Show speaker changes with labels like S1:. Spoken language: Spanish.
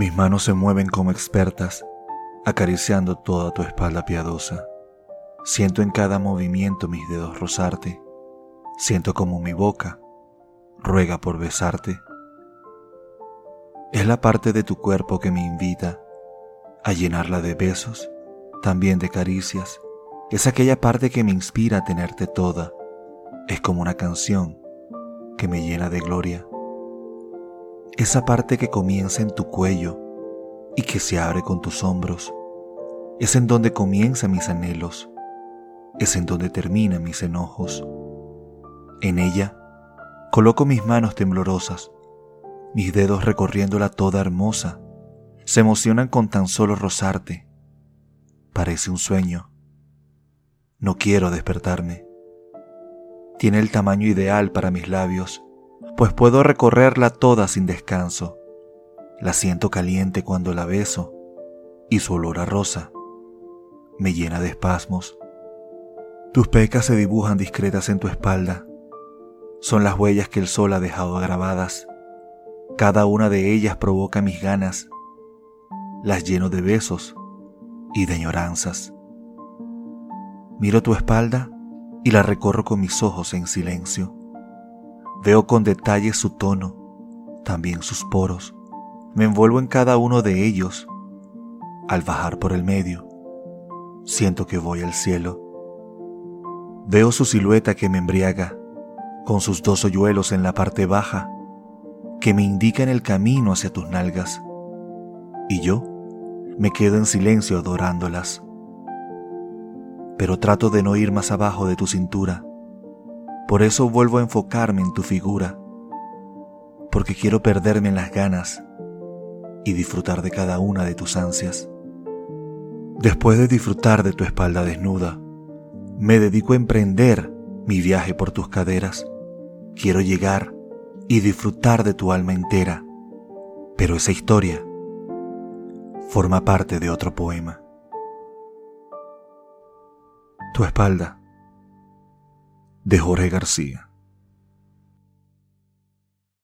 S1: Mis manos se mueven como expertas, acariciando toda tu espalda piadosa. Siento en cada movimiento mis dedos rozarte. Siento como mi boca ruega por besarte. Es la parte de tu cuerpo que me invita a llenarla de besos, también de caricias. Es aquella parte que me inspira a tenerte toda. Es como una canción que me llena de gloria esa parte que comienza en tu cuello y que se abre con tus hombros, es en donde comienzan mis anhelos, es en donde terminan mis enojos. En ella coloco mis manos temblorosas, mis dedos recorriéndola toda hermosa, se emocionan con tan solo rozarte. Parece un sueño. No quiero despertarme. Tiene el tamaño ideal para mis labios pues puedo recorrerla toda sin descanso. La siento caliente cuando la beso y su olor a rosa me llena de espasmos. Tus pecas se dibujan discretas en tu espalda. Son las huellas que el sol ha dejado grabadas. Cada una de ellas provoca mis ganas. Las lleno de besos y de añoranzas. Miro tu espalda y la recorro con mis ojos en silencio. Veo con detalle su tono, también sus poros. Me envuelvo en cada uno de ellos. Al bajar por el medio, siento que voy al cielo. Veo su silueta que me embriaga, con sus dos hoyuelos en la parte baja, que me indican el camino hacia tus nalgas. Y yo me quedo en silencio adorándolas. Pero trato de no ir más abajo de tu cintura por eso vuelvo a enfocarme en tu figura, porque quiero perderme en las ganas y disfrutar de cada una de tus ansias. Después de disfrutar de tu espalda desnuda, me dedico a emprender mi viaje por tus caderas. Quiero llegar y disfrutar de tu alma entera, pero esa historia forma parte de otro poema. Tu espalda de Jorge García.